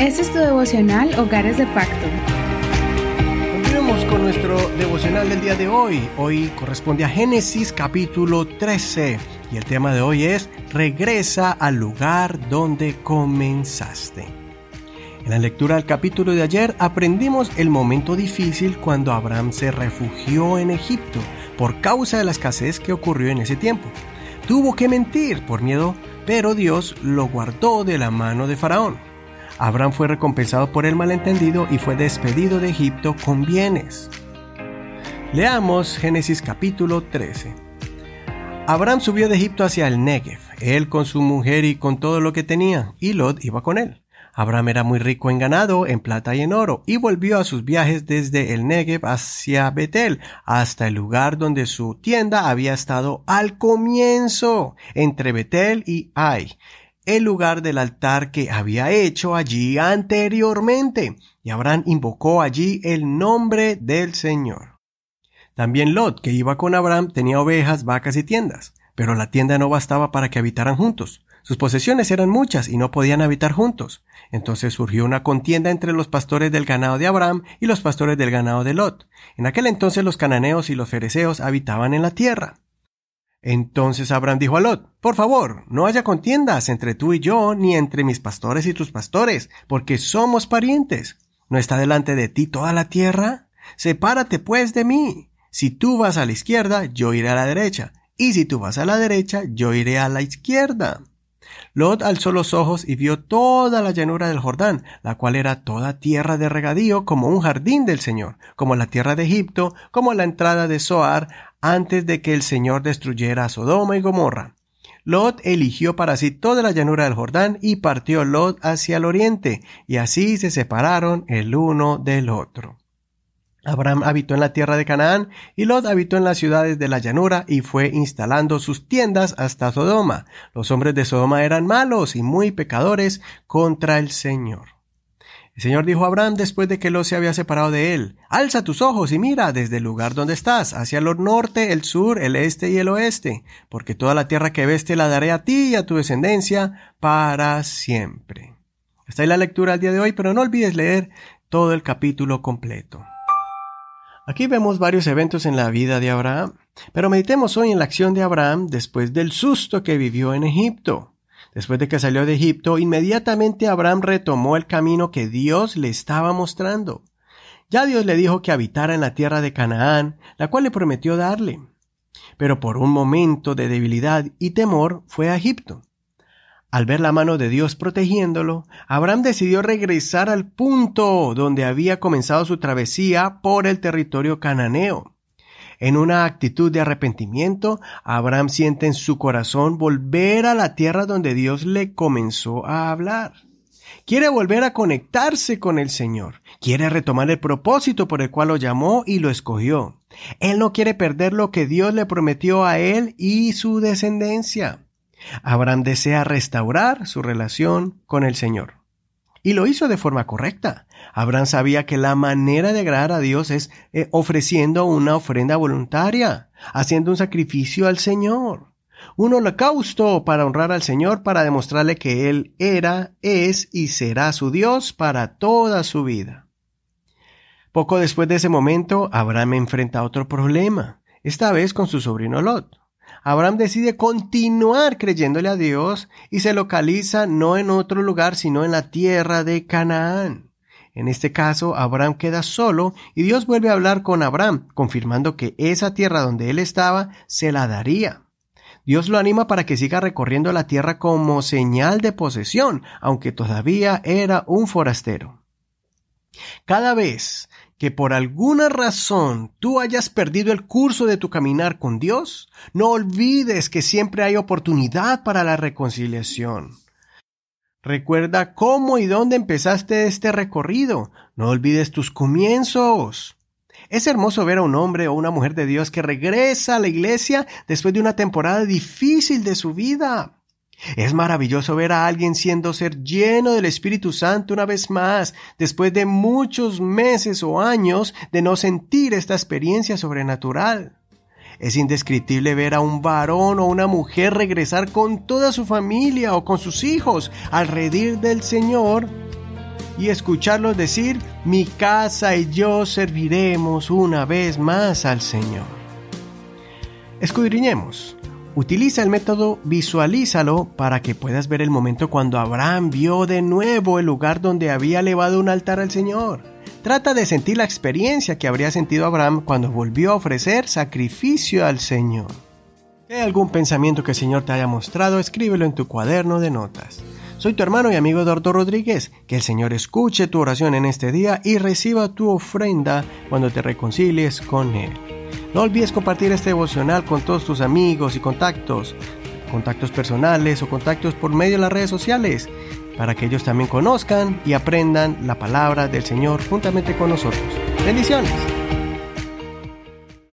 Este es tu devocional Hogares de Pacto. Continuamos con nuestro devocional del día de hoy. Hoy corresponde a Génesis capítulo 13 y el tema de hoy es Regresa al lugar donde comenzaste. En la lectura del capítulo de ayer aprendimos el momento difícil cuando Abraham se refugió en Egipto por causa de la escasez que ocurrió en ese tiempo. Tuvo que mentir por miedo, pero Dios lo guardó de la mano de Faraón. Abraham fue recompensado por el malentendido y fue despedido de Egipto con bienes. Leamos Génesis capítulo 13. Abraham subió de Egipto hacia el Negev, él con su mujer y con todo lo que tenía, y Lot iba con él. Abraham era muy rico en ganado, en plata y en oro, y volvió a sus viajes desde el Negev hacia Betel, hasta el lugar donde su tienda había estado al comienzo, entre Betel y Ai, el lugar del altar que había hecho allí anteriormente, y Abraham invocó allí el nombre del Señor. También Lot, que iba con Abraham, tenía ovejas, vacas y tiendas, pero la tienda no bastaba para que habitaran juntos. Sus posesiones eran muchas y no podían habitar juntos. Entonces surgió una contienda entre los pastores del ganado de Abraham y los pastores del ganado de Lot. En aquel entonces los cananeos y los fereceos habitaban en la tierra. Entonces Abraham dijo a Lot, por favor, no haya contiendas entre tú y yo, ni entre mis pastores y tus pastores, porque somos parientes. ¿No está delante de ti toda la tierra? Sepárate pues de mí. Si tú vas a la izquierda, yo iré a la derecha, y si tú vas a la derecha, yo iré a la izquierda. Lot alzó los ojos y vio toda la llanura del Jordán, la cual era toda tierra de regadío como un jardín del Señor, como la tierra de Egipto, como la entrada de Zoar, antes de que el Señor destruyera a Sodoma y Gomorra. Lot eligió para sí toda la llanura del Jordán y partió Lot hacia el oriente, y así se separaron el uno del otro. Abraham habitó en la tierra de Canaán y Lot habitó en las ciudades de la llanura y fue instalando sus tiendas hasta Sodoma. Los hombres de Sodoma eran malos y muy pecadores contra el Señor. El Señor dijo a Abraham después de que Lot se había separado de él, Alza tus ojos y mira desde el lugar donde estás, hacia el norte, el sur, el este y el oeste, porque toda la tierra que ves te la daré a ti y a tu descendencia para siempre. Está ahí la lectura al día de hoy, pero no olvides leer todo el capítulo completo. Aquí vemos varios eventos en la vida de Abraham, pero meditemos hoy en la acción de Abraham después del susto que vivió en Egipto. Después de que salió de Egipto, inmediatamente Abraham retomó el camino que Dios le estaba mostrando. Ya Dios le dijo que habitara en la tierra de Canaán, la cual le prometió darle. Pero por un momento de debilidad y temor fue a Egipto. Al ver la mano de Dios protegiéndolo, Abraham decidió regresar al punto donde había comenzado su travesía por el territorio cananeo. En una actitud de arrepentimiento, Abraham siente en su corazón volver a la tierra donde Dios le comenzó a hablar. Quiere volver a conectarse con el Señor. Quiere retomar el propósito por el cual lo llamó y lo escogió. Él no quiere perder lo que Dios le prometió a él y su descendencia. Abraham desea restaurar su relación con el Señor. Y lo hizo de forma correcta. Abraham sabía que la manera de agradar a Dios es eh, ofreciendo una ofrenda voluntaria, haciendo un sacrificio al Señor, un holocausto para honrar al Señor, para demostrarle que Él era, es y será su Dios para toda su vida. Poco después de ese momento, Abraham enfrenta otro problema, esta vez con su sobrino Lot. Abraham decide continuar creyéndole a Dios y se localiza no en otro lugar sino en la tierra de Canaán. En este caso, Abraham queda solo y Dios vuelve a hablar con Abraham, confirmando que esa tierra donde él estaba se la daría. Dios lo anima para que siga recorriendo la tierra como señal de posesión, aunque todavía era un forastero. Cada vez que por alguna razón tú hayas perdido el curso de tu caminar con Dios, no olvides que siempre hay oportunidad para la reconciliación. Recuerda cómo y dónde empezaste este recorrido. No olvides tus comienzos. Es hermoso ver a un hombre o una mujer de Dios que regresa a la iglesia después de una temporada difícil de su vida. Es maravilloso ver a alguien siendo ser lleno del Espíritu Santo una vez más, después de muchos meses o años de no sentir esta experiencia sobrenatural. Es indescriptible ver a un varón o una mujer regresar con toda su familia o con sus hijos al redir del Señor y escucharlos decir, mi casa y yo serviremos una vez más al Señor. Escudriñemos. Utiliza el método visualízalo para que puedas ver el momento cuando Abraham vio de nuevo el lugar donde había elevado un altar al Señor. Trata de sentir la experiencia que habría sentido Abraham cuando volvió a ofrecer sacrificio al Señor. Si hay algún pensamiento que el Señor te haya mostrado, escríbelo en tu cuaderno de notas. Soy tu hermano y amigo Eduardo Rodríguez. Que el Señor escuche tu oración en este día y reciba tu ofrenda cuando te reconcilies con Él. No olvides compartir este devocional con todos tus amigos y contactos, contactos personales o contactos por medio de las redes sociales, para que ellos también conozcan y aprendan la palabra del Señor juntamente con nosotros. Bendiciones.